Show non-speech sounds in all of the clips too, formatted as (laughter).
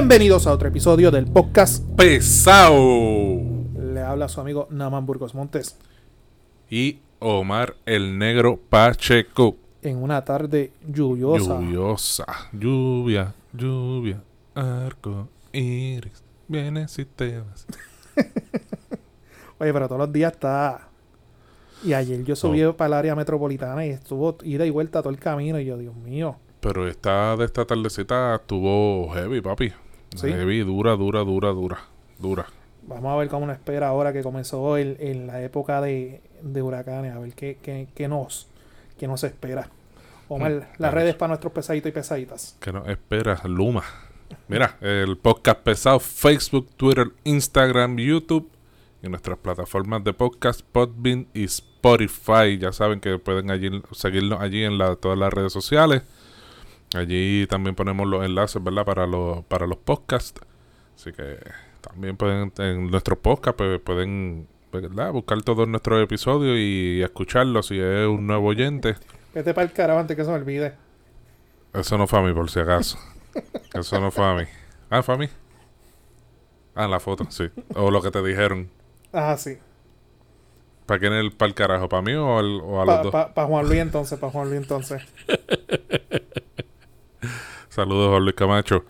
Bienvenidos a otro episodio del podcast Pesado. Le habla su amigo Naman Burgos Montes Y Omar el Negro Pacheco. en una tarde lluviosa. Lluviosa. Lluvia, lluvia, arco, iris. Vienes y te vas. (laughs) Oye, pero todos los días está. Y ayer yo subí para el área metropolitana y estuvo ida y vuelta todo el camino. Y yo, Dios mío. Pero esta de esta tardecita estuvo heavy, papi. Sí. Heavy, dura, dura, dura, dura. Dura. Vamos a ver cómo nos espera ahora que comenzó el- en la época de, de huracanes. A ver qué, qué, qué nos, qué nos espera. Omar, Mm, las claro. redes para nuestros pesaditos y pesaditas. ¿Qué nos espera? Luma. Mira, el podcast pesado, Facebook, Twitter, Instagram, YouTube y nuestras plataformas de podcast, Podbean y Spotify. Ya saben que pueden allí, seguirnos allí en la- todas las redes sociales. Allí también ponemos los enlaces, ¿verdad? Para los, para los podcasts. Así que también pueden, en nuestros podcasts, pues, pueden ¿verdad? buscar todos nuestros episodios y escucharlos si es un nuevo oyente. Vete para el carajo antes que se me olvide. Eso no fue a mí, por si acaso. (laughs) Eso no fue a mí. Ah, fue a mí. Ah, la foto, sí. O lo que te dijeron. Ah, sí. ¿Para quién es el para el carajo? ¿Para mí o, al- o a los dos? Para Juan Luis entonces, para Juan Luis entonces. (laughs) Saludos, Juan Luis Camacho.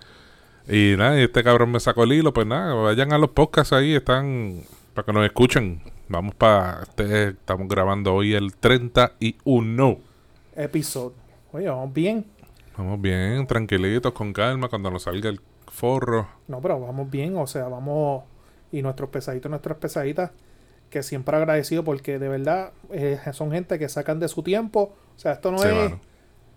Y nada, y este cabrón me sacó el hilo. Pues nada, vayan a los podcasts ahí, están para que nos escuchen. Vamos para. Este, estamos grabando hoy el 31. Episodio. Oye, vamos bien. Vamos bien, tranquilitos, con calma, cuando nos salga el forro. No, pero vamos bien, o sea, vamos. Y nuestros pesaditos, nuestras pesaditas, que siempre agradecido porque de verdad eh, son gente que sacan de su tiempo. O sea, esto no Sí, es. mano.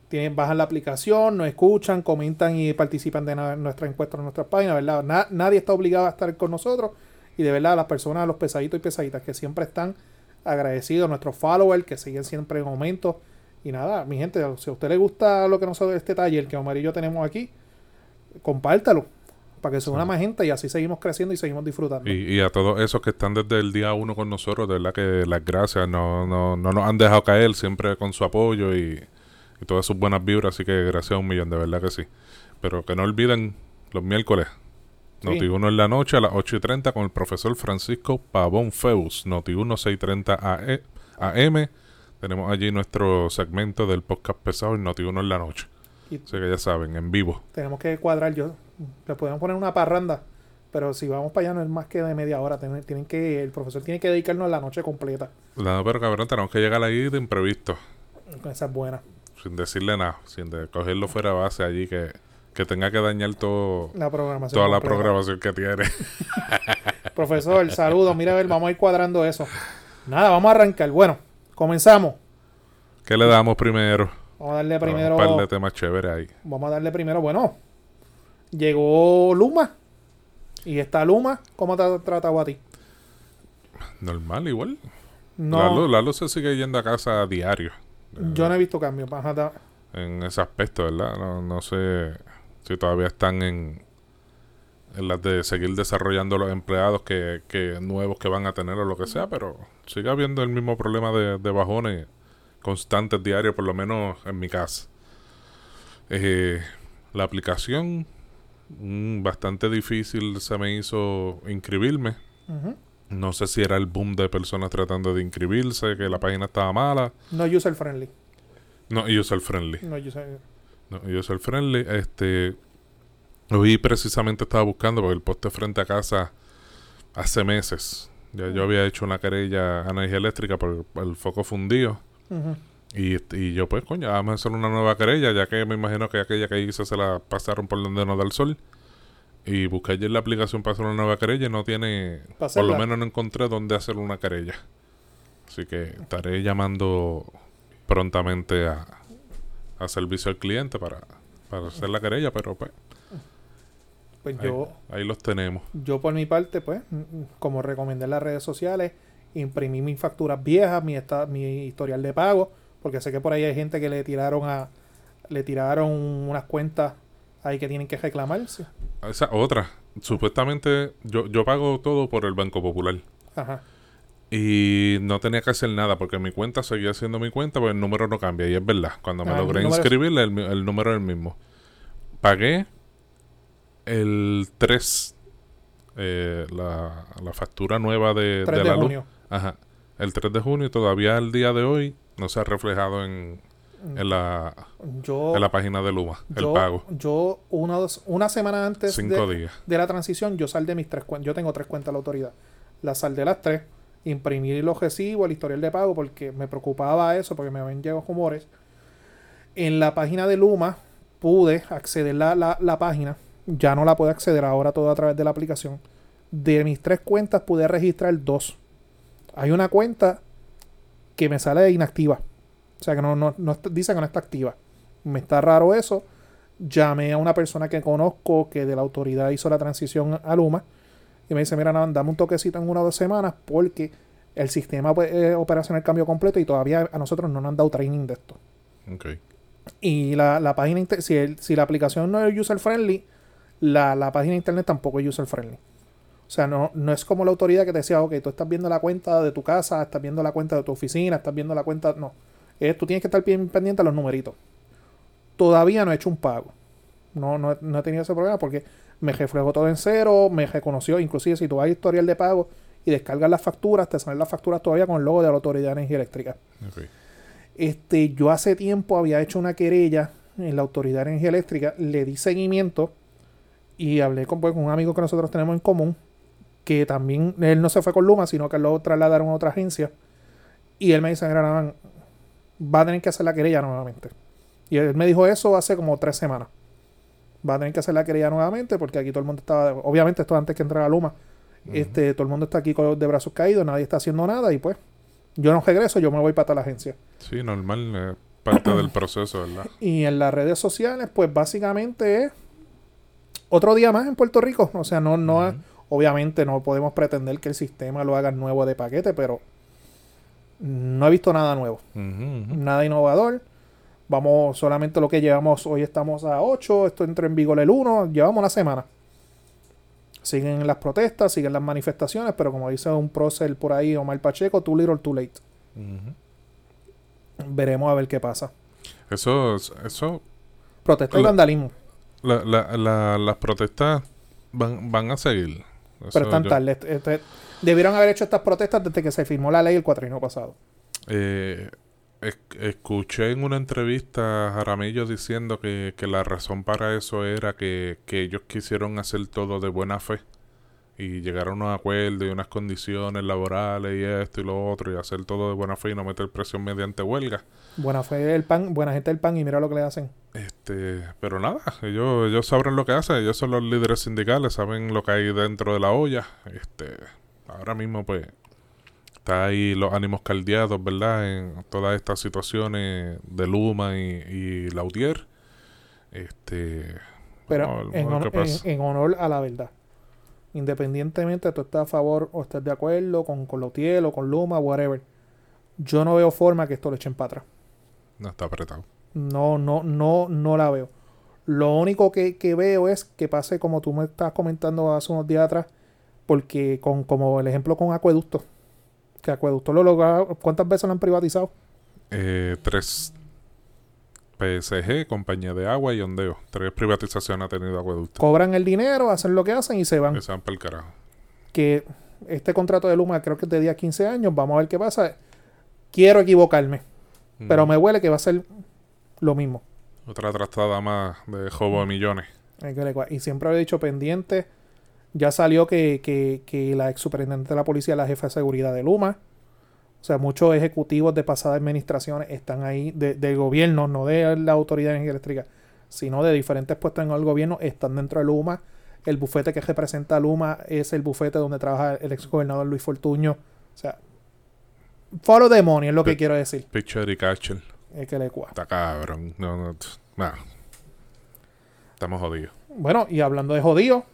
Tienen, bajan la aplicación, nos escuchan, comentan y participan de nuestra encuesta en nuestra página, ¿verdad? Na- nadie está obligado a estar con nosotros. Y de verdad, las personas, los pesaditos y pesaditas que siempre están agradecidos, nuestros followers que siguen siempre en aumento. Y nada, mi gente, si a usted le gusta lo que nosotros, este taller que Omar y yo tenemos aquí, compártalo para que se una más gente y así seguimos creciendo y seguimos disfrutando. Y, y a todos esos que están desde el día uno con nosotros, de verdad que las gracias, no, no, no nos han dejado caer siempre con su apoyo y, y todas sus buenas vibras, así que gracias a un millón, de verdad que sí. Pero que no olviden los miércoles, Sí. Noti1 en la noche a las 8 y 30 con el profesor Francisco Pavón Feus, Noti1 630 AE AM. Tenemos allí nuestro segmento del podcast pesado en Noti1 en la noche. Y- Así que ya saben, en vivo. Tenemos que cuadrar, yo le podemos poner una parranda, pero si vamos para allá no es más que de media hora. Tienen, tienen que, el profesor tiene que dedicarnos la noche completa. No, pero cabrón, tenemos que llegar ahí de imprevisto. Esa es buena. Sin decirle nada, sin de cogerlo fuera de base allí que, que tenga que dañar todo, La programación. toda la completa. programación que tiene. (laughs) Profesor, saludos. Mira, a ver, vamos a ir cuadrando eso. Nada, vamos a arrancar. Bueno, comenzamos. ¿Qué le damos primero? Vamos a darle Vamos, primero. Un par de temas chéveres ahí. Vamos a darle primero. Bueno, llegó Luma. Y esta Luma, ¿cómo te ha tratado a ti? Normal, igual. No, Lalo, Lalo se sigue yendo a casa a diario. Yo no he visto cambio. Ajá, ta- En ese aspecto, ¿verdad? No, no sé si todavía están en, en las de seguir desarrollando los empleados que, que nuevos que van a tener o lo que sea, pero sigue habiendo el mismo problema de, de bajones constantes diarios, por lo menos en mi casa. Eh, la aplicación, mm, bastante difícil se me hizo inscribirme. Ujú. No sé si era el boom de personas tratando de inscribirse, que la página estaba mala. No user friendly. No, user friendly. No user No, user friendly. Este, hoy precisamente estaba buscando porque el poste frente a casa hace meses. Ya yo había hecho una querella a energía eléctrica por el foco fundido. Y, y yo, pues, coño, vamos a hacer una nueva querella, ya que me imagino que aquella que hice se la pasaron por donde no da el sol. Y busqué ayer la aplicación para hacer una nueva querella y no tiene, ¿Pa por lo menos no encontré dónde hacer una querella. Así que estaré llamando prontamente a, a servicio al cliente para, para hacer la querella, pero pues Pues ahí, yo, ahí los tenemos. yo por mi parte, pues, como recomendé en las redes sociales, imprimí mis facturas viejas, mi, esta- mi historial de pago, porque sé que por ahí hay gente que le tiraron a le tiraron unas cuentas ahí que tienen que reclamarse. Esa otra, supuestamente yo, yo pago todo por el Banco Popular. Ajá. Y no tenía que hacer nada porque mi cuenta seguía siendo mi cuenta, pues el número no cambia. Y es verdad, cuando me Ah, el logré es- inscribir, el, mi- el número es el mismo. Pagué el 3, eh, la, la factura nueva de, 3 de de la luz. junio. Ajá. El 3 de junio todavía al día de hoy no se ha reflejado en, en, la, Yo, en la página de Luma, el pago. yo una, dos- una semana antes Cinco de, días. de la transición, yo saldé mis tres cuentas. Yo tengo tres cuentas de la autoridad. Las saldé las tres. Imprimí los recibos, el historial de pago, porque me preocupaba eso, porque me habían llegado rumores. En la página de Luma pude acceder la, la, la página. Ya no la puedo acceder ahora todo a través de la aplicación. De mis tres cuentas pude registrar dos. Hay una cuenta que me sale inactiva. O sea que no, no, no dice que no está activa. Me está raro eso. Llamé a una persona que conozco que de la autoridad hizo la transición a Luma. Y me dice, mira, Nan, dame un toquecito en una o dos semanas porque el sistema pues, eh, operacional cambió completo y todavía a nosotros no nos han dado training de esto. Ok. Y la, la página, si, el- si la aplicación no es user friendly, la, la página de internet tampoco es user friendly. O sea, no, no es como la autoridad que te decía, ok, tú estás viendo la cuenta de tu casa, estás viendo la cuenta de tu oficina, estás viendo la cuenta. No. Tú tienes que estar bien pendiente a los numeritos. Todavía no he hecho un pago. No, no, he- no he tenido ese problema porque me reflejó todo en cero, me reconoció, inclusive si tú vas a historial de pago y descargas las facturas, te salen las facturas todavía con el logo de la Autoridad de Energía Eléctrica. Este, yo hace tiempo había hecho una querella en la Autoridad de Energía Eléctrica, le di seguimiento y hablé con, pues, con un amigo que nosotros tenemos en común, que también, él no se fue con Luma, sino que lo trasladaron a otra agencia. Y él me dice, mira, va a tener que hacer la querella nuevamente. Y él me dijo eso hace como tres semanas. Va a tener que hacer la querella nuevamente porque aquí todo el mundo estaba, obviamente esto antes que entrar a Luma, este, todo el mundo está aquí con, de brazos caídos, nadie está haciendo nada y pues yo no regreso, yo me voy para tal agencia. Sí, normal, eh, parte del proceso, ¿verdad? Y en las redes sociales, pues básicamente es otro día más en Puerto Rico. O sea, no, no, obviamente no podemos pretender que el sistema lo haga nuevo de paquete, pero no he visto nada nuevo, nada innovador. Vamos, solamente lo que llevamos, hoy estamos a 8, esto entra en vigor el 1, llevamos una semana. Siguen las protestas, siguen las manifestaciones, pero como dice un prócer por ahí, Omar Pacheco, too little, too late. Veremos a ver qué pasa. Eso, eso, Protesta y vandalismo. la, la, la- las protestas van, van a seguir. Eso Pero están yo- tarde. Este- este- debieron haber hecho estas protestas desde que se firmó la ley el cuatrino pasado. Eh, es- escuché en una entrevista a Jaramillo diciendo que, que la razón para eso era que, que ellos quisieron hacer todo de buena fe y llegar a unos acuerdos y unas condiciones laborales y esto y lo otro y hacer todo de buena fe y no meter presión mediante huelga. Buena fe del pan, buena gente del pan y mira lo que le hacen. Este, pero nada, ellos, ellos sabrán lo que hacen, ellos son los líderes sindicales, saben lo que hay dentro de la olla. Este, ahora mismo pues está ahí los ánimos caldeados, ¿verdad? En todas estas situaciones de Luma y, y Lautier. Este, Pero vamos en, vamos honor, qué pasa. en- en honor a la verdad. Independientemente tú estés a favor o estés de acuerdo con, con Lautiel o con Luma, whatever. Yo no veo forma que esto lo echen para atrás. no está apretado. No, no, no, no la veo. Lo único que, que veo es que pase como tú me estás comentando hace unos días atrás, porque con como el ejemplo con Acueducto, que Acueducto lo logra, ¿cuántas veces lo han privatizado? Eh, tres PSG, compañía de agua y ondeo. Tres privatizaciones ha tenido Acueducto. Cobran el dinero, hacen lo que hacen y se van. Se van para el carajo. Que este contrato de Luma creo que es de 10 a 15 años, vamos a ver qué pasa. Quiero equivocarme, pero Ujú. me huele que va a ser lo mismo. Otra trastada más de jobo de millones. Y siempre he dicho pendiente. Ya salió que, que, que la ex superintendente de la policía es la jefa de seguridad de Luma. O sea, muchos ejecutivos de pasadas administraciones están ahí, de, del gobierno, no de la autoridad de energía eléctrica, sino de diferentes puestos en el gobierno, están dentro de Luma. El bufete que representa a Luma es el bufete donde trabaja el ex gobernador Luis Fortuño. O sea, follow the money es lo que quiero decir. Pitcher y catcher. Es que le cua. Está cabrón. No, no, nah. Estamos jodidos. Bueno, y hablando de jodido,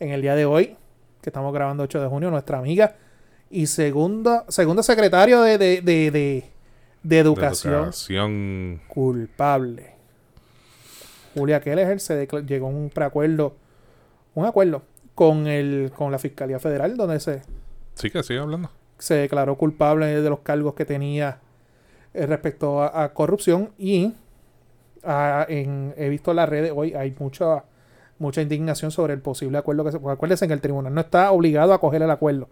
en el día de hoy, que estamos grabando 8 de junio, nuestra amiga y segunda, segunda secretario de, de, de, de- de educación, culpable. Julia Keller se llegó a un preacuerdo, un acuerdo con el con la Fiscalía Federal, donde se, Sí que sigue hablando. se declaró culpable de los cargos que tenía eh, respecto a, a corrupción y ah, en- he visto en las redes hoy hay mucha mucha indignación sobre el posible acuerdo que se... Porque acuérdense que el tribunal no está obligado a coger el acuerdo.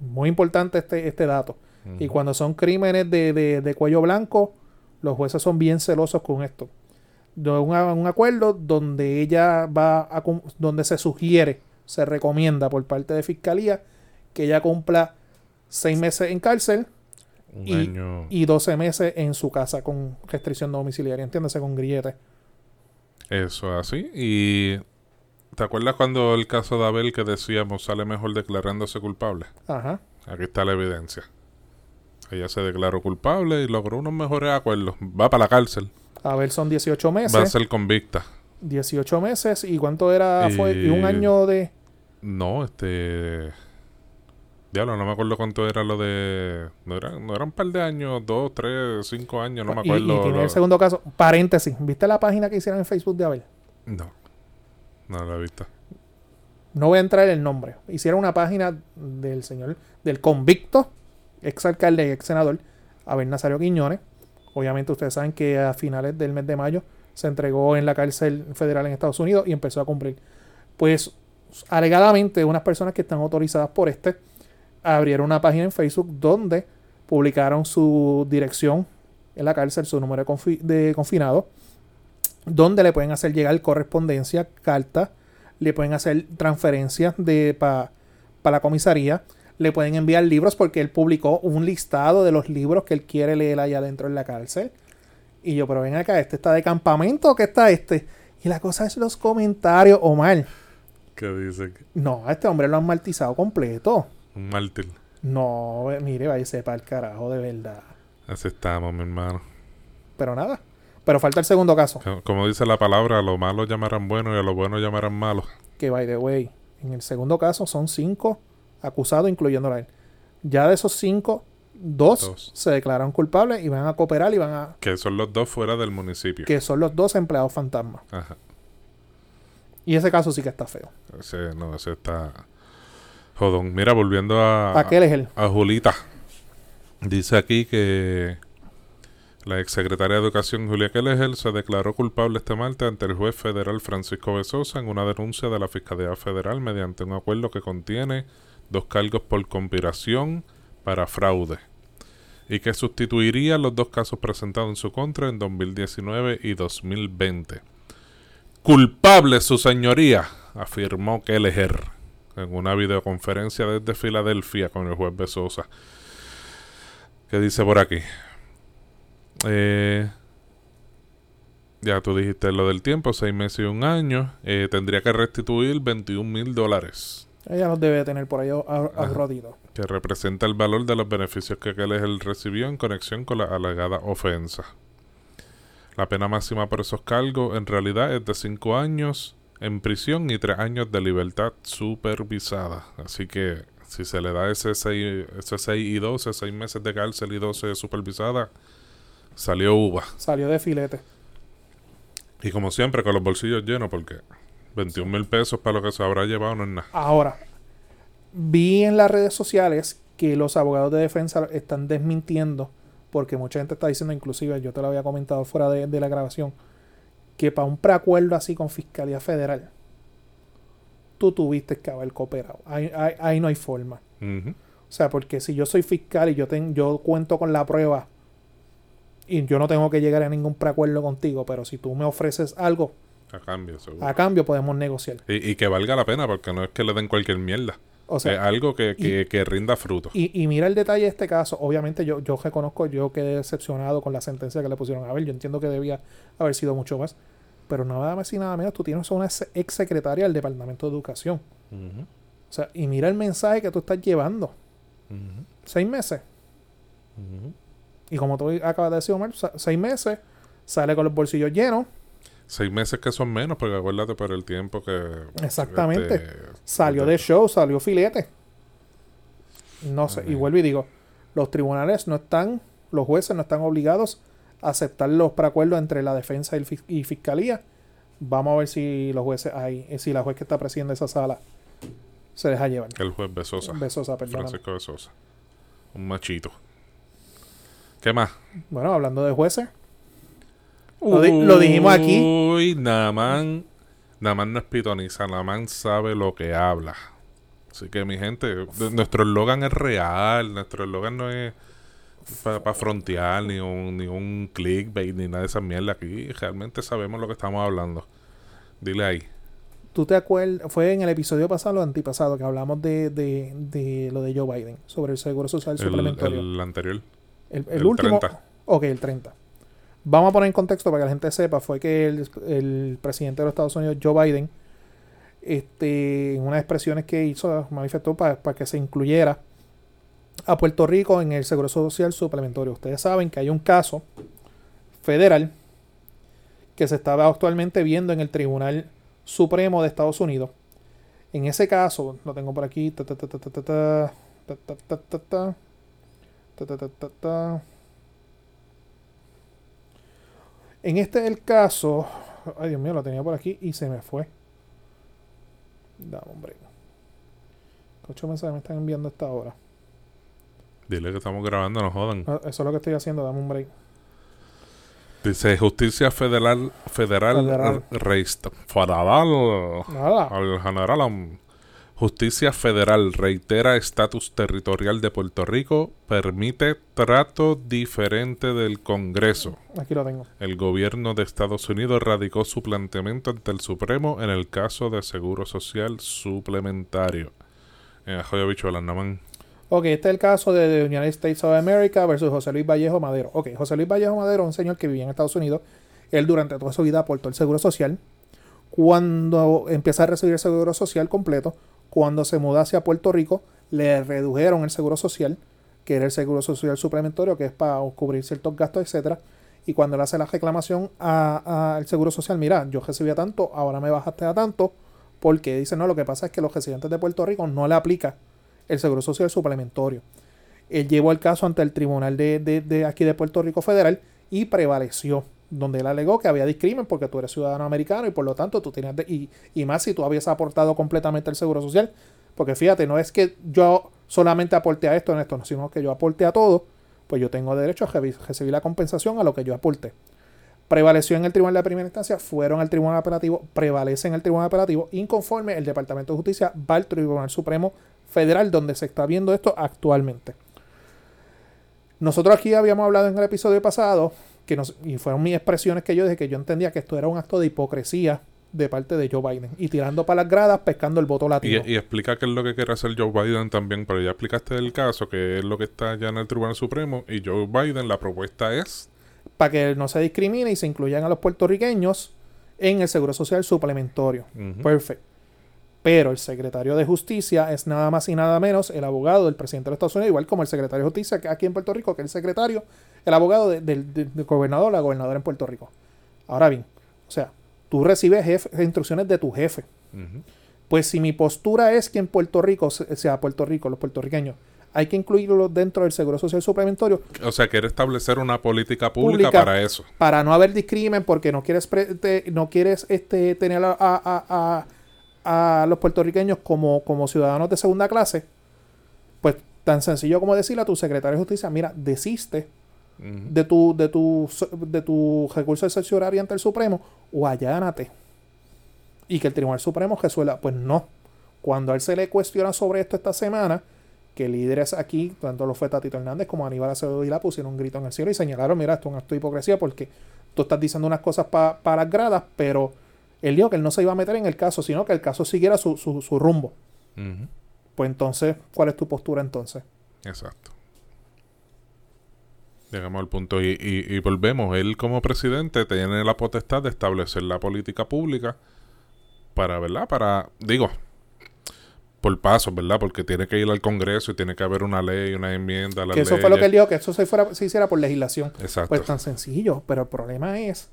Muy importante este, este dato. Y cuando son crímenes de, de- de cuello blanco, los jueces son bien celosos con esto. De un, un acuerdo donde ella va a donde se sugiere, se recomienda por parte de fiscalía que ella cumpla seis meses en cárcel Un y- año. y 12 meses en su casa con restricción domiciliaria, entiéndase con grillete. Eso así. Y. ¿Te acuerdas cuando el caso de Abel que decíamos sale mejor declarándose culpable? Ajá. Aquí está la evidencia. Ella se declaró culpable y logró unos mejores acuerdos. Va para la cárcel. A ver, son 18 Va a meses. ser convicta. 18 meses. ¿Y cuánto era? Fue y Y- un año de. No, este. Diablo, no me acuerdo cuánto era lo de. No era, no era un par de años, dos, tres, cinco años, no me y, y acuerdo. tiene lo- el segundo caso. Paréntesis. ¿Viste la página que hicieron en Facebook de Abel? No, no la he visto. No voy a entrar en el nombre. Hicieron una página del señor, del convicto, ex alcalde y ex senador, Abel Nazario Quiñones. Obviamente ustedes saben que a finales del mes de mayo se entregó en la cárcel federal en Estados Unidos y empezó a cumplir. Pues alegadamente unas personas que están autorizadas por este abrieron una página en Facebook donde publicaron su dirección en la cárcel, su número de confinado, donde le pueden hacer llegar correspondencia, cartas, le pueden hacer transferencias de para la comisaría, le pueden enviar libros porque él publicó un listado de los libros que él quiere leer allá adentro en la cárcel. Y yo, pero ven acá, ¿este está de campamento o qué está este? Y la cosa es los comentarios, Omar. ¿Qué dice? No, a este hombre lo han martizado completo. Un mártir. No, mire, váyase para el carajo, de verdad. Así estamos, mi hermano. Pero nada. Pero falta el segundo caso. Co- Como dice la palabra, a lo malo llamarán bueno y a lo bueno llamarán malo. Que, by the way, en el segundo caso son cinco acusados, incluyendo a él. Ya de esos cinco, dos, Dos. se declararon culpables y van a cooperar y van a... Que son los dos fuera del municipio. Que son los dos empleados fantasmas. Ajá. Y ese caso sí que está feo. Ese, no, ese está jodón. Mira, volviendo a, Aquel es el... a Julita. Dice aquí que la exsecretaria de Educación Julia Kelleher se declaró culpable este martes ante el juez federal Francisco Besosa en una denuncia de la Fiscalía Federal mediante un acuerdo que contiene dos cargos por conspiración para fraude y que sustituiría los dos casos presentados en su contra en 2019 y 2020. Culpable, su señoría, afirmó Kelleher en una videoconferencia desde Filadelfia con el juez Besosa. ¿Qué dice por aquí? Eh, ya tú dijiste lo del tiempo, seis meses y un año. Eh, tendría que restituir 21 mil dólares, Ella los debe tener por ahí ahorraditos. que representa el valor de los beneficios que Kelleher recibió en conexión con la alegada ofensa. La pena máxima por esos cargos en realidad es de cinco años en prisión y tres años de libertad supervisada. Así que si se le da ese 6, ese seis y 12, 6 meses de cárcel y 12 supervisada, salió uva. Salió de filete. Y como siempre, con los bolsillos llenos, porque 21 mil pesos para lo que se habrá llevado no es nada. Ahora, vi en las redes sociales que los abogados de defensa están desmintiendo, porque mucha gente está diciendo, inclusive yo te lo había comentado fuera de, de la grabación, que para un preacuerdo así con Fiscalía Federal, tú tuviste que haber cooperado. Ahí, ahí- ahí no hay forma. O sea, porque si yo soy fiscal y yo, ten- yo cuento con la prueba y yo no tengo que llegar a ningún preacuerdo contigo, pero si tú me ofreces algo, A cambio, seguro. a cambio podemos negociar. Y, y que valga la pena, porque no es que le den cualquier mierda. O sea, es algo que, que, que rinda fruto. Y, y mira el detalle de este caso. Obviamente yo, yo reconozco, yo quedé decepcionado con la sentencia que le pusieron a ver. Yo entiendo que debía haber sido mucho más. Pero nada más y nada menos, tú tienes a una ex secretaria del Departamento de Educación. O sea, y mira el mensaje que tú estás llevando. Seis meses. ujú. Y como tú acabas de decir, Omar, seis meses, sale con los bolsillos llenos. Seis meses que son menos, porque acuérdate por el tiempo que... Exactamente. este, Salió de show, salió filete. No sé, y vuelvo y digo, los tribunales no están, los jueces no están obligados a aceptar los preacuerdos entre la defensa y, el fis- y fiscalía. Vamos a ver si los jueces hay, eh, si la juez que está presidiendo esa sala se deja llevar. El juez Besosa. Besosa, perdóname. Francisco Besosa. Un machito. ¿Qué más? Bueno, hablando de jueces, Lo di- lo dijimos aquí. Uy, Naman Namán no es pitoniza, Namán sabe lo que habla. Así que mi gente, nuestro eslogan es real, nuestro eslogan no es para frontear, ni un, ni un clickbait, ni nada de esa mierda. Aquí realmente sabemos lo que estamos hablando. Dile ahí. ¿Tú te acuerdas? Fue en el episodio pasado o antipasado que hablamos de, de, de lo de Joe Biden sobre el seguro social El, suplementario. el anterior. El, el el último. 30. Ok, el 30. Vamos a poner en contexto para que la gente sepa. Fue que el, el presidente de los Estados Unidos, Joe Biden, este, en unas expresiones que hizo, manifestó para, para que se incluyera a Puerto Rico en el Seguro Social Suplementario. Ustedes saben que hay un caso federal que se estaba actualmente viendo en el Tribunal Supremo de Estados Unidos. En ese caso, lo tengo por aquí. ta, ta, ta, en este el caso. Ay, Dios mío, lo tenía por aquí y se me fue. Dame, hombre. Ocho mensajes me están enviando esta hora. Dile que estamos grabando, no jodan. Ah, eso es lo que estoy haciendo, dame un break. Dice Justicia Federal Federal, federal. Reist, Federal al general Justicia Federal reitera estatus territorial de Puerto Rico permite trato diferente del Congreso. Aquí lo tengo. El gobierno de Estados Unidos radicó su planteamiento ante el Supremo en el caso de Seguro Social Suplementario. En Ajoyo Bichuelas, no. Ok, este es el caso de the United States of America versus José Luis Vallejo Madero. Ok, José Luis Vallejo Madero un señor que vivía en Estados Unidos. Él durante toda su vida aportó el seguro social. Cuando empieza a recibir el seguro social completo, cuando se muda hacia Puerto Rico, le redujeron el seguro social, que era el seguro social suplementario, que es para cubrir ciertos gastos, etcétera. Y cuando le hace la reclamación a- al seguro social, mira, yo recibía tanto, ahora me bajaste a tanto, porque dice, no, lo que pasa es que los residentes de Puerto Rico no le aplica el seguro social suplementario. Él llevó el caso ante el tribunal de, de- de aquí de Puerto Rico Federal y prevaleció, donde él alegó que había discrimen porque tú eres ciudadano americano y por lo tanto tú tenías, de- y, y más si tú habías aportado completamente el seguro social, porque fíjate, no es que yo solamente aporte a esto en esto, no, sino que yo aporte a todo, pues yo tengo derecho a recibir la compensación a lo que yo aporte. Prevaleció en el tribunal de primera instancia, fueron al tribunal apelativo, prevalece en el tribunal apelativo, inconforme el Departamento de Justicia va al Tribunal Supremo Federal, donde se está viendo esto actualmente. Nosotros aquí habíamos hablado en el episodio pasado, que nos, y fueron mis expresiones que yo dije que yo entendía que esto era un acto de hipocresía de parte de Joe Biden y tirando para las gradas, pescando el voto latino. y explica qué es lo que quiere hacer Joe Biden también, pero ya explicaste el caso, que es lo que está ya en el Tribunal Supremo, y Joe Biden, la propuesta es para que no se discrimine y se incluyan a los puertorriqueños en el seguro social suplementario. Perfecto. Pero el secretario de Justicia es nada más y nada menos el abogado del presidente de los Estados Unidos, igual como el secretario de Justicia que aquí en Puerto Rico, que es el secretario, el abogado de- del gobernador, la gobernadora en Puerto Rico. Ahora bien, o sea, tú recibes jefe- instrucciones de tu jefe. Pues si mi postura es que en Puerto Rico, se- sea Puerto Rico, los puertorriqueños, hay que incluirlo dentro del seguro social suplementario, O sea, quiere establecer una política pública, Pública. para eso. para no haber discrimen porque no quieres te- no quieres este tener a, a- a- a- a los puertorriqueños como, como ciudadanos de segunda clase pues tan sencillo como decirle a tu secretario de justicia mira desiste De tu de tu de tu recurso excepcionario ante el Supremo o allánate y que el Tribunal Supremo resuelva pues no cuando a él se le cuestiona sobre esto esta semana que líderes aquí, tanto lo fue Tatito Hernández como Aníbal Acevedo Vilá, pusieron un grito en el cielo y señalaron, mira, esto es un acto de hipocresía porque tú estás diciendo unas cosas pa- para las gradas, pero él dijo que él no se iba a meter en el caso, sino que el caso siguiera su, su, su rumbo. Pues entonces, ¿cuál es tu postura entonces? Exacto. Llegamos al punto y, y- y volvemos. Él como presidente tiene la potestad de establecer la política pública para, ¿verdad? Para, digo, por pasos, ¿verdad? Porque tiene que ir al Congreso y tiene que haber una ley, una enmienda a la Que eso fue lo que él dijo, que eso se, fuera, se hiciera por legislación. Exacto. Pues tan sencillo, pero el problema es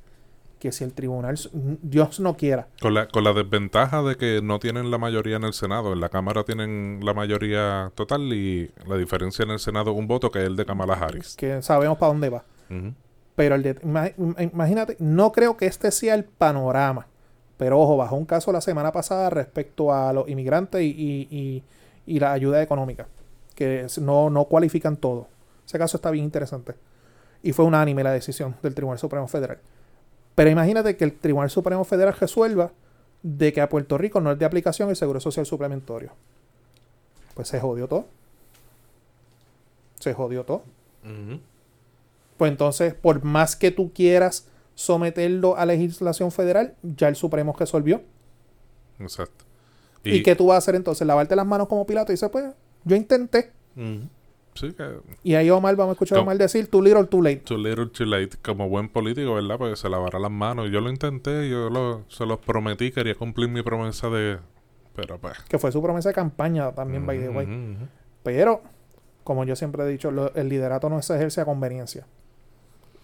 que si el tribunal, Dios no quiera, Con la, con la desventaja de que no tienen la mayoría en el Senado. En la Cámara tienen la mayoría total y la diferencia en el Senado un voto que es el de Kamala Harris. que sabemos para dónde va. Pero el de, ima- im- imagínate, no creo que este sea el panorama. Pero ojo, bajó un caso la semana pasada respecto a los inmigrantes y, y- y- y la ayuda económica, que no, no cualifican todo. Ese caso está bien interesante. Y fue unánime la decisión del Tribunal Supremo Federal. Pero imagínate que el Tribunal Supremo Federal resuelva de que a Puerto Rico no es de aplicación el seguro social suplementario. Pues se jodió todo. Se jodió todo. Pues entonces, por más que tú quieras someterlo a legislación federal, ya el Supremo resolvió. Exacto. ¿Y, qué tú vas a hacer entonces? Lavarte las manos como Pilato y dice, pues, yo intenté. Sí, que Y ahí Omar, vamos a escuchar. Omar decir, too little, too late. too little too late. Como buen político, ¿verdad? Pues se lavará las manos. Yo lo intenté, yo lo, se los prometí, quería cumplir mi promesa de... Pero pues... Que fue su promesa de campaña también, by the way. Pero, como yo siempre he dicho, lo- el liderato no se ejerce a conveniencia.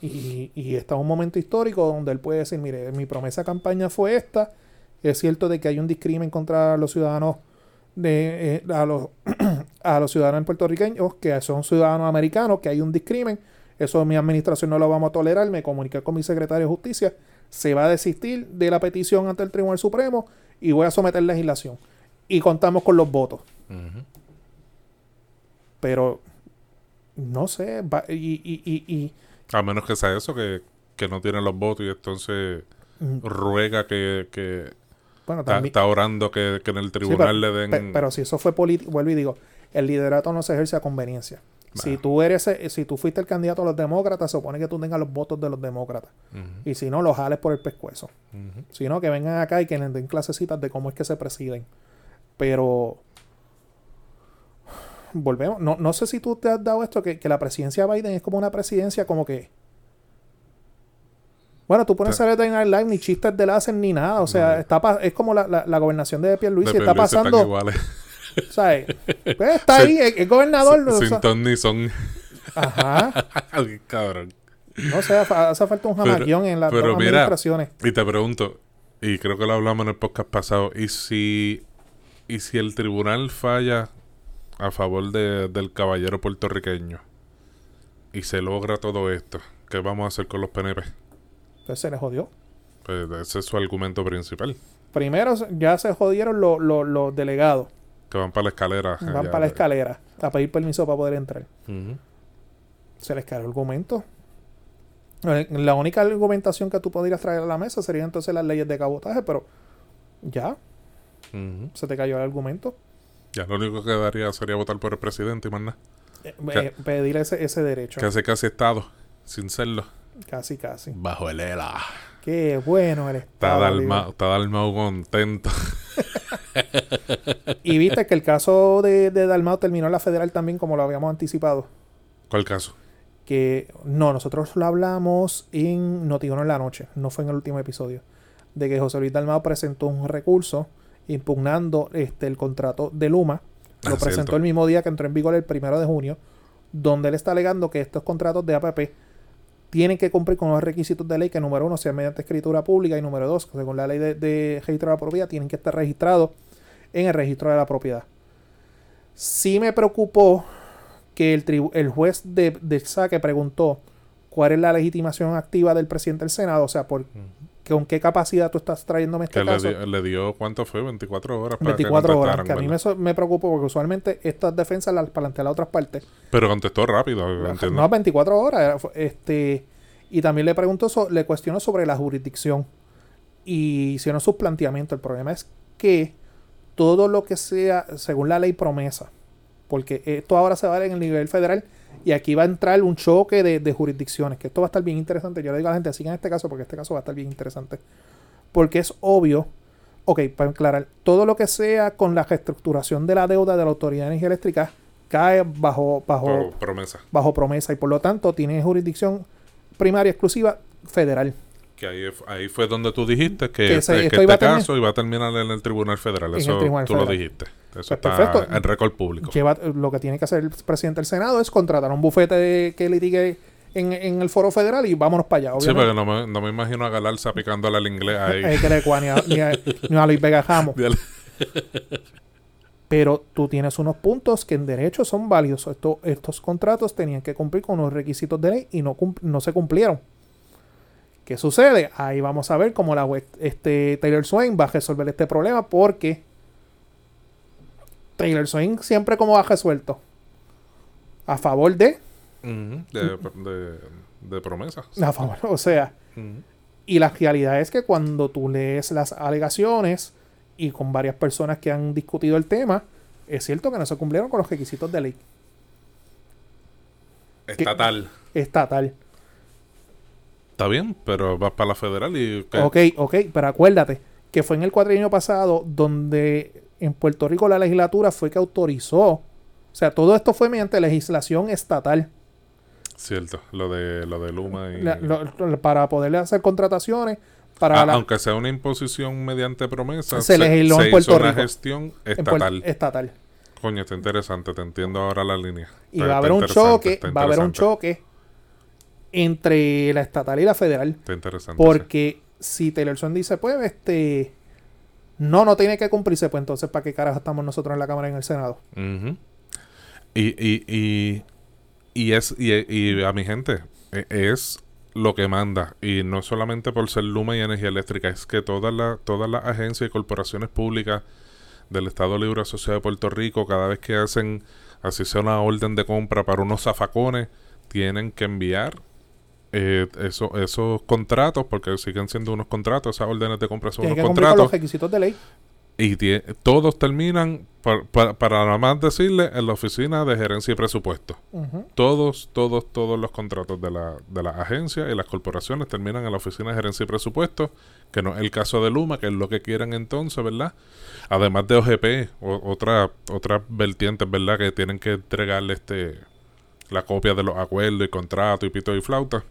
Y, y está un momento histórico donde él puede decir, mire, mi promesa de campaña fue esta. Es cierto de que hay un discrimen contra los ciudadanos de eh, a los a los ciudadanos puertorriqueños que son ciudadanos americanos, que hay un discrimen. Eso mi administración no lo vamos a tolerar. Me comuniqué con mi secretario de justicia. Se va a desistir de la petición ante el Tribunal Supremo y voy a someter legislación. Y contamos con los votos pero no sé va- y, y, y, y- A menos que sea eso, que, que no tiene los votos y entonces mm, ruega que... que bueno está, también está orando que, que en el sí, tribunal pero, le den... pe- pero si eso fue político vuelvo y digo el liderato no se ejerce a conveniencia si tú eres eh, si tú fuiste el candidato a los demócratas se supone que tú tengas los votos de los demócratas y si no los jales por el pescuezo si no que vengan acá y que les den clasecitas de cómo es que se presiden pero volvemos no, no sé si tú te has dado esto que, que la presidencia de Biden es como una presidencia como que bueno, tú pones. Saturday Night Live, ni chistes de hacen ni nada. O sea, No. está pa- es como la, la, la gobernación de Pierluisi. De está Pierluisi están pasando, iguales. ¿sabes? Pues está ahí, es gobernador. o Sin sea, ton ni son. ajá. (laughs) Cabrón. No sé, hace falta un jamaquión en las pero dos mira, administraciones. Y te pregunto, y creo que lo hablamos en el podcast pasado, ¿y si, y si el tribunal falla a favor de- del caballero puertorriqueño y se logra todo esto, ¿qué vamos a hacer con los PNP? Entonces se les jodió. Pues ese es su argumento principal, Primero ya se jodieron los, los delegados. Que van para la escalera. Van allá para la escalera a pedir permiso para poder entrar. Se les cae el argumento. La única argumentación que tú podrías traer a la mesa sería entonces las leyes de cabotaje, pero ya, se te cayó el argumento. Ya lo único que daría sería votar por el presidente y más nada. Eh, eh, pedir ese, ese derecho. Casi casi estado, sin serlo. Casi, casi. Bajo el ELA. Qué bueno el Estado. Está Dalmau contento. (laughs) (laughs) Y viste que el caso de, de Dalmau terminó en la federal también, como lo habíamos anticipado. ¿Cuál caso? Que no, nosotros lo hablamos en Notiuno en la noche, no fue en el último episodio. De que José Luis Dalmau presentó un recurso impugnando este el contrato de Luma. Lo Ah, presentó cierto. el mismo día que entró en vigor el primero de junio, donde él está alegando que estos contratos de APP tienen que cumplir con los requisitos de ley que número uno sea mediante escritura pública y número dos, que según la ley de, de registro de la propiedad, tienen que estar registrados en el registro de la propiedad. Sí me preocupó que el, tribu- el juez de, del saque preguntó cuál es la legitimación activa del presidente del Senado, o sea, por, con qué capacidad tú estás trayéndome este Que le, caso. di- le dio, ¿cuánto fue? 24 horas para 24 que horas, que a mí me, me preocupa porque usualmente estas defensas las plantean a otras partes. Pero contestó rápido, entiendo. No, 24 horas. Este, y también le preguntó, so- le cuestionó sobre la jurisdicción. Y hicieron sus planteamientos. El problema es que todo lo que sea, según la ley promesa, porque esto ahora se va a ver en el nivel federal y aquí va a entrar un choque de, de jurisdicciones, que esto va a estar bien interesante. Yo le digo a la gente, sigan este caso porque este caso va a estar bien interesante. Porque es obvio, ok, para aclarar, todo lo que sea con la reestructuración de la deuda de la Autoridad de Energía Eléctrica cae bajo, bajo, promesa. bajo promesa y por lo tanto tiene jurisdicción primaria exclusiva federal. Que ahí, ahí fue donde tú dijiste que, Que este, que iba este a caso iba a terminar en el Tribunal Federal. En Eso Tribunal tú lo dijiste. Eso Pues está perfecto. en récord público. Lleva, lo que tiene que hacer el presidente del Senado es contratar un bufete de- que litigue en, en el foro federal y vámonos para allá. Sí, porque no me, no me imagino a Galarza picándole al inglés ahí. ni a, (laughs) ni a- ni a Luis Vega. Dale. Pero tú tienes unos puntos que en derecho son válidos. Esto- estos contratos tenían que cumplir con los requisitos de ley y no, cum- no se cumplieron. ¿Qué sucede? Ahí vamos a ver cómo la web- este Taylor Swain va a resolver este problema porque Taylor Swain siempre como ha resuelto a favor de, Ujú, de, de, de promesa. a favor, o sea. Y la realidad es que cuando tú lees las alegaciones y con varias personas que han discutido el tema, es cierto que no se cumplieron con los requisitos de ley Estatal. estatal. Está bien, pero vas para la federal y... ¿qué? Ok, ok, pero acuérdate que fue en el cuatrienio pasado donde en Puerto Rico la legislatura fue que autorizó, o sea, todo esto fue mediante legislación estatal Cierto, lo de, lo de Luma y... la- lo- lo- para poder hacer contrataciones para Ah, la- aunque sea una imposición mediante promesa, Se legisló en Puerto hizo una Rico. gestión en Puer- estatal. estatal. Coño, está interesante, te entiendo ahora la línea. Y Está- va a haber un choque, va a haber un choque entre la estatal y la federal. Está interesante. Porque si Taylor Swift dice, pues, este, no, no tiene que cumplirse, pues entonces, ¿para qué carajo estamos nosotros en la Cámara y en el Senado? y, y, y, y es y, y a mi gente, e- es lo que manda. Y no solamente por ser Luma y energía eléctrica, es que todas las todas las agencias y corporaciones públicas del Estado Libre Asociado de Puerto Rico, cada vez que hacen, así sea una orden de compra para unos zafacones, tienen que enviar eh, eso- esos contratos, porque siguen siendo unos contratos, esas órdenes de compra son unos que cumplir con contratos. los requisitos de ley. Y todos terminan, pa- pa- para nada más decirle, en la oficina de gerencia y presupuesto. Todos, todos, todos los contratos de la, de la agencia y las corporaciones terminan en la oficina de gerencia y presupuesto, que no es el caso de Luma, que es lo que quieren entonces, ¿verdad? Además de OGP, o- otra, otras vertientes, ¿verdad? Que tienen que entregarle este la copia de los acuerdos y contratos y pito y flauta.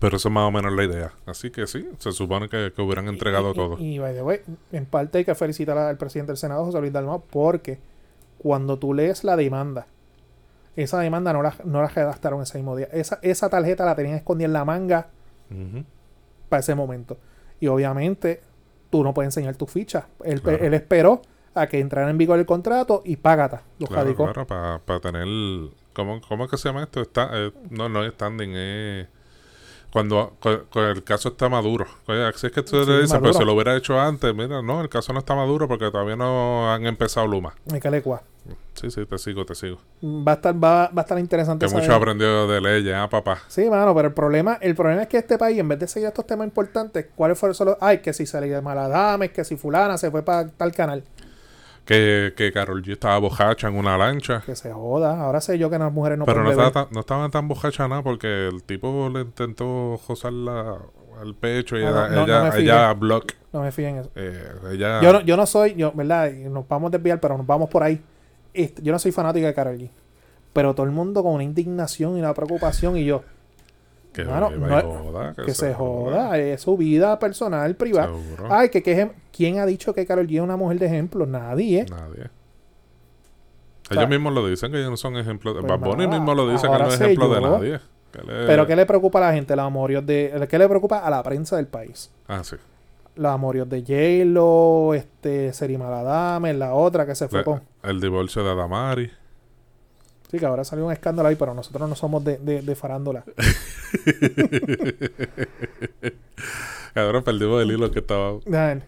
Pero eso es más o menos la idea. Así que sí, se supone que, que hubieran entregado Y- y- todo. Y, by the way, en parte hay que felicitar al presidente del Senado, José Luis Dalmau, porque cuando tú lees la demanda, esa demanda no la, no la redactaron ese mismo día. Esa, esa tarjeta la tenían escondida en la manga para ese momento. Y obviamente tú no puedes enseñar tus fichas. Él, Claro. él esperó a que entrara en vigor el contrato y págata. Los Claro, claro, para tener... ¿cómo, ¿Cómo es que se llama esto? Está, eh, no, no es standing, es... Cuando, cu- cu- el caso está maduro. Así es que tú Sí, le dices, maduro. pues se lo hubiera hecho antes. Mira, no, el caso no está maduro porque todavía no han empezado Luma. Me calecua. Sí, sí, te sigo, te sigo. Va a estar, va, va a estar interesante. Que saber- mucho aprendió de leyes, ah, papá. Sí, mano, pero el problema, el problema es que este país, en vez de seguir estos temas importantes, ¿cuáles fueron solo? Ay, que si salía de Maladames, que si fulana se fue para tal canal. Que, que Carol G estaba bojacha en una lancha. Que se joda. Ahora sé yo que las mujeres no pero no pueden estaba, tan, no estaban tan bojacha nada porque el tipo le intentó josarla al pecho y Ah, ella, no, no, ella, no me fijé. ella block. No me fíen en eso. eh, ella, Yo no, yo no soy, yo, ¿verdad? Nos vamos a desviar, pero nos vamos por ahí. Este, yo no soy fanática de Karol G. Pero todo el mundo con una indignación y una preocupación y yo, que, mano, viva y no es- joda, que se joda, es su vida personal, privada. Seguro. Ay, que, que ¿quién ha dicho que Karol G es una mujer de ejemplo? Nadie. Nadie. sea, Ellos mismos lo dicen que ellos no son ejemplos. pues Bad Bunny nada, mismo lo dice que no es ejemplo de nadie. Le- Pero ¿qué le preocupa a la gente? Los amorios de... ¿Qué le preocupa a la prensa del país? Ah, sí. Los amorios de J-Lo, este, Seri Maladame, la otra que se fue con... el divorcio de Adamari. Sí, que ahora salió un escándalo ahí, pero nosotros no somos de, de, de farándula. (laughs) Ahora perdimos el hilo que estaba. Ver.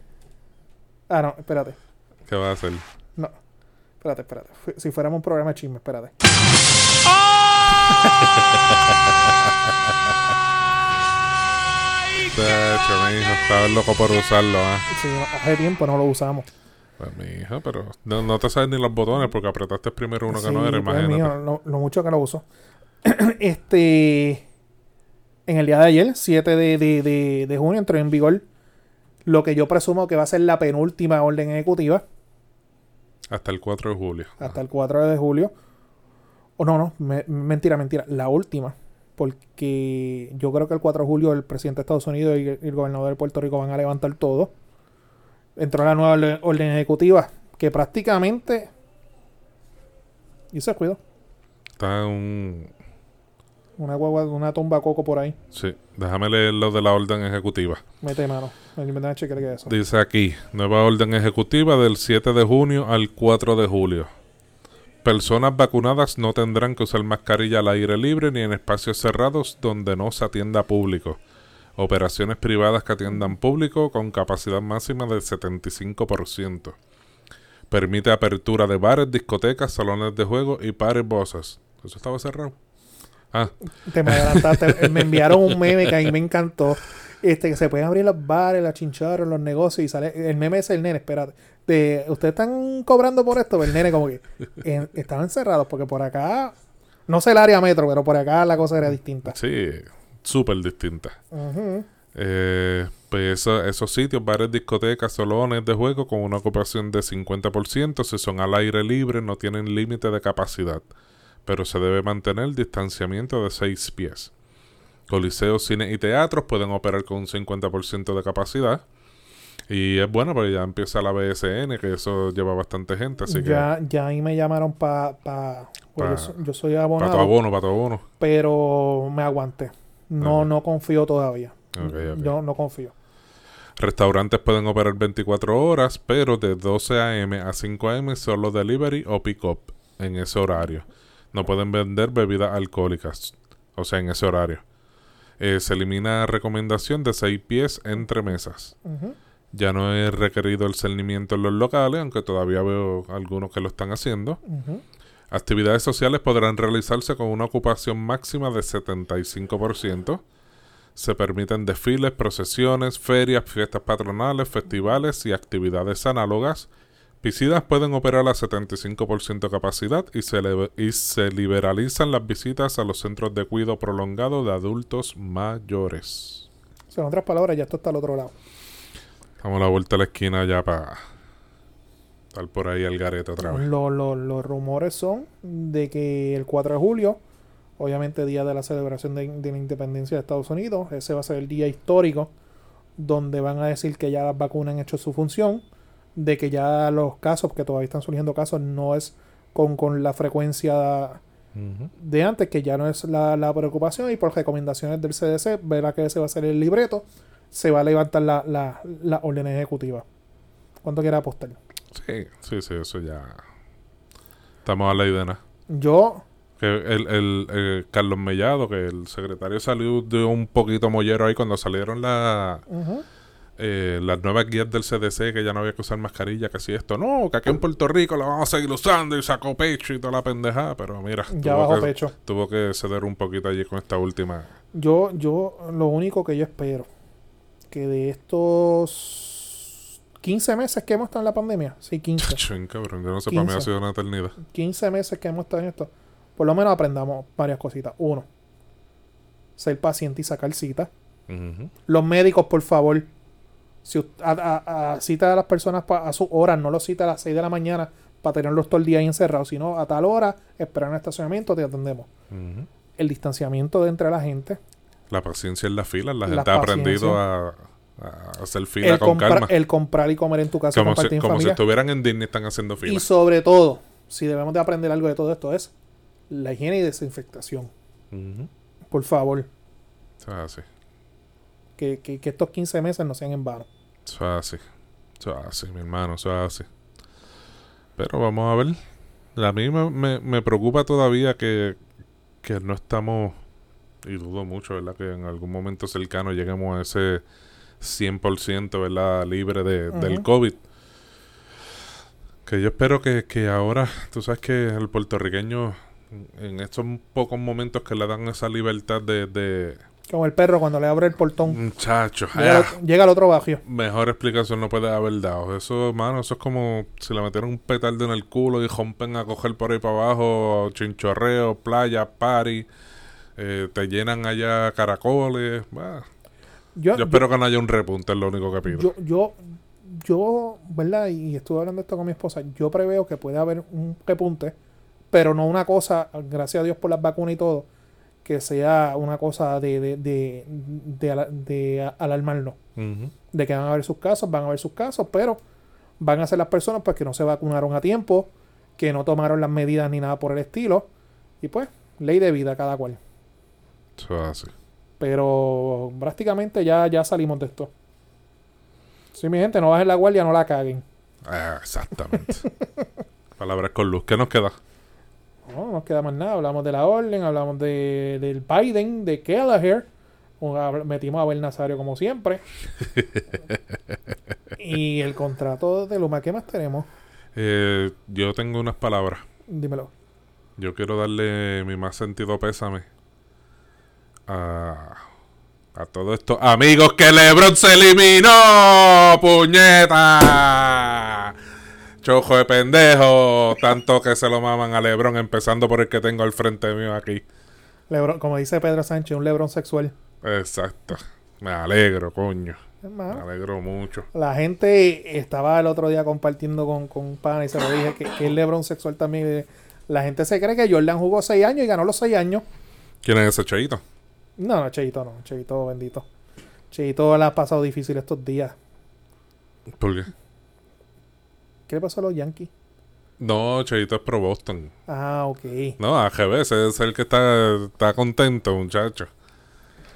Ah, no, espérate. ¿Qué va a hacer? No. Espérate, espérate. Si fuéramos un programa de chisme, espérate. (laughs) Tacho, mi hijo, estaba loco por usarlo, ¿ah? Sí, hace tiempo no lo usamos. Pues mi hijo, pero no, no te sabes ni los botones porque apretaste primero uno que no era, pues, imagínate. mío, lo, lo mucho que lo uso. (clears throat) este. En el día de ayer, 7 de, de, de, de junio, entró en vigor lo que yo presumo que va a ser la penúltima orden ejecutiva Hasta el 4 de julio. hasta el 4 de julio. O no, no, me- mentira, mentira. La última. Porque yo creo que el 4 de julio el presidente de Estados Unidos y el, y el gobernador de Puerto Rico van a levantar todo. Entró la nueva orden, ejecutiva que prácticamente... Y se cuidó. Está un... Una guagua, una tumba coco por ahí. Sí, déjame leer lo de la orden ejecutiva. Mete mano. Eso. Dice aquí, nueva orden ejecutiva del 7 de junio al 4 de julio. Personas vacunadas no tendrán que usar mascarilla al aire libre ni en espacios cerrados donde no se atienda público. Operaciones privadas que atiendan público con capacidad máxima del 75%. Permite apertura de bares, discotecas, salones de juego y pares bosses. Eso estaba cerrado. Ah, Te me adelantaste. (laughs) me enviaron un meme que a mí me encantó. Este, que se pueden abrir los bares, las chinchorros, los negocios y sale. El meme es el nene, espérate. De, ¿Ustedes están cobrando por esto? El nene, como que en- estaban cerrados porque por acá. No sé el área metro, pero por acá la cosa era distinta. Sí, súper distinta. Ujú. Eh, pues eso- esos sitios, bares, discotecas, salones de juego con una ocupación de 50%, si son al aire libre, no tienen límite de capacidad, pero se debe mantener distanciamiento de 6 pies. Coliseos, cines y teatros pueden operar con un 50% de capacidad. Y es bueno porque ya empieza la BSN, que eso lleva bastante gente, así ya, ya ahí me llamaron para. Pa, pues Pa- yo, so- yo soy que para tu abonado, abono, para tu abono. pero me aguanté. No, no confío todavía. Yo no confío. Restaurantes pueden operar 24 horas, pero de 12 a.m. a 5 a.m. solo delivery o pick-up en ese horario. No pueden vender bebidas alcohólicas, o sea, en ese horario. Eh, se elimina recomendación de 6 pies entre mesas. Ya no es requerido el cernimiento en los locales, aunque todavía veo algunos que lo están haciendo. Actividades sociales podrán realizarse con una ocupación máxima de 75%. Se permiten desfiles, procesiones, ferias, fiestas patronales, festivales y actividades análogas. Piscinas pueden operar a 75% capacidad y se, y se liberalizan las visitas a los centros de cuidado prolongado de adultos mayores. En otras palabras, ya esto está al otro lado. Estamos a la vuelta de la esquina ya para estar por ahí al garete otra vez. Lo- lo- los rumores son de que el 4 de julio, obviamente día de la celebración de, de la independencia de Estados Unidos, ese va a ser el día histórico donde van a decir que ya las vacunas han hecho su función, de que ya los casos, que todavía están surgiendo casos, no es con, con la frecuencia de antes, que ya no es la, la preocupación y por recomendaciones del CDC, verá que ese va a ser el libreto, se va a levantar la, la, la orden ejecutiva. ¿Cuánto quiere apostar? Sí, sí, sí, eso ya. Estamos a la idea. Yo, Que el, el, eh, Carlos Mellado, que el secretario salió de un poquito mollero ahí cuando salieron la, eh, las nuevas guías del CDC, que ya no había que usar mascarilla, que si esto, no, que aquí en Puerto Rico la vamos a seguir usando y sacó pecho y toda la pendejada, pero mira, ya tuvo que, pecho. tuvo que ceder un poquito allí con esta última. Yo, yo, lo único que yo espero, que de estos 15 meses que hemos estado en la pandemia, sí, 15, Ching, cabrón, yo no sé, para mí ha 15. sido una eternidad. 15 meses que hemos estado en esto, por lo menos aprendamos varias cositas. Uno, ser paciente y sacar cita. Los médicos, por favor, si a, a- a- cita a las personas pa- a sus horas, no los cita a las 6 de la mañana para tenerlos todo el día ahí encerrados, sino a tal hora, esperar en el estacionamiento, te atendemos. El distanciamiento de entre la gente, La paciencia en la fila, la La gente ha aprendido paciencia. a hacer fila el, con calma. el comprar y comer en tu casa, Como, si, como si estuvieran en Disney, están haciendo fila. Y sobre todo, si debemos de aprender algo de todo esto, es la higiene y desinfectación. Ujú. Por favor, es así. que, que- que estos 15 meses no sean en vano. Eso es así. Eso es así, mi hermano. Eso es así. Pero vamos a ver. A mí me, me, me preocupa todavía que, que no estamos, y dudo mucho, ¿verdad? Que en algún momento cercano lleguemos a ese 100%, ¿verdad? Libre de, del. COVID. Que yo espero que, que ahora, tú sabes que el puertorriqueño, en estos pocos momentos que le dan esa libertad de... de Como el perro cuando le abre el portón. muchachos, Llega, al ah, llega al otro barrio. Mejor explicación no puede haber dado. Eso, mano, eso es como si le metieran un petardo en el culo y rompen a coger por ahí para abajo, chinchorreo, playa, party, eh, te llenan allá caracoles. bah. Yo, Yo espero que no haya un repunte, es lo único que pido. yo, yo, yo, ¿verdad? Y estuve hablando de esto con mi esposa. Yo preveo que puede haber un repunte, pero no una cosa, gracias a Dios por las vacunas y todo, que sea una cosa de, de, de, de, de alarmarnos. De que van a haber sus casos, van a haber sus casos, pero van a ser las personas pues que no se vacunaron a tiempo, que no tomaron las medidas ni nada por el estilo, y pues, ley de vida cada cual. Eso es así. Pero prácticamente ya, ya salimos de esto. Sí, mi gente, no bajen la guardia, no la caguen. Ah, exactamente. (laughs) Palabras con luz. ¿Qué nos queda? No, no nos queda más nada. Hablamos de la orden, hablamos de, del Biden, de Kelleher. Metimos a Abel Nazario como siempre. (laughs) y el contrato de Luma. ¿Qué más tenemos? Eh, yo tengo unas palabras. Dímelo. Yo quiero darle mi más sentido pésame a A todos estos amigos que LeBron se eliminó. ¡Puñeta! Chojo de pendejo. Tanto que se lo maman a LeBron, empezando por el que tengo al frente mío aquí. Lebron, como dice Pedro Sánchez, un Lebron sexual. Exacto. Me alegro, coño. Me alegro mucho. La gente estaba el otro día compartiendo con, con un pana y se lo dije que, que es Lebron sexual también. La gente se cree que Jordan jugó 6 años y ganó los 6 años. ¿Quién es ese cheito? No, no, Cheito no. Cheito bendito. Cheito la ha pasado difícil estos días. ¿Por qué? ¿Qué le pasó a los Yankees? No, Cheito es pro Boston. Ah, ok. No, AGB, ese es el que está, está contento, muchacho.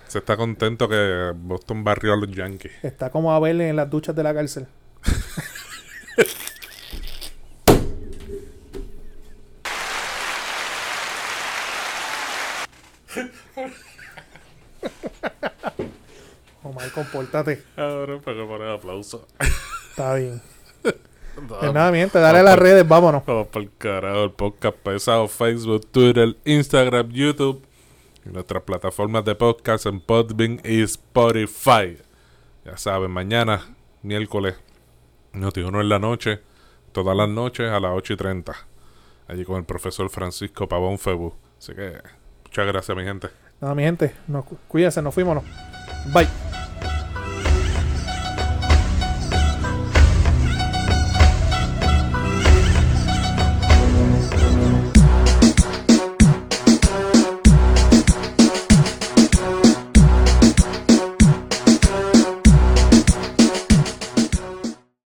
Se está contento que Boston barrió a los Yankees. Está como a verle en las duchas de la cárcel. (laughs) Omar, compórtate. Ahora para que poner aplauso. Está bien. (laughs) Pues nada, mi gente, dale a las redes, vámonos. Vamos por el carajo, el podcast pesado, Facebook, Twitter, Instagram, YouTube y nuestras plataformas de podcast en Podbean y Spotify. Ya saben, mañana, miércoles, Noti uno en la noche, todas las noches a las 8 y 30. Allí con el profesor Francisco Pavón Febu. Así que, muchas gracias, mi gente. Nada, mi gente, nos, cu- cuídense, nos fuimos. Bye.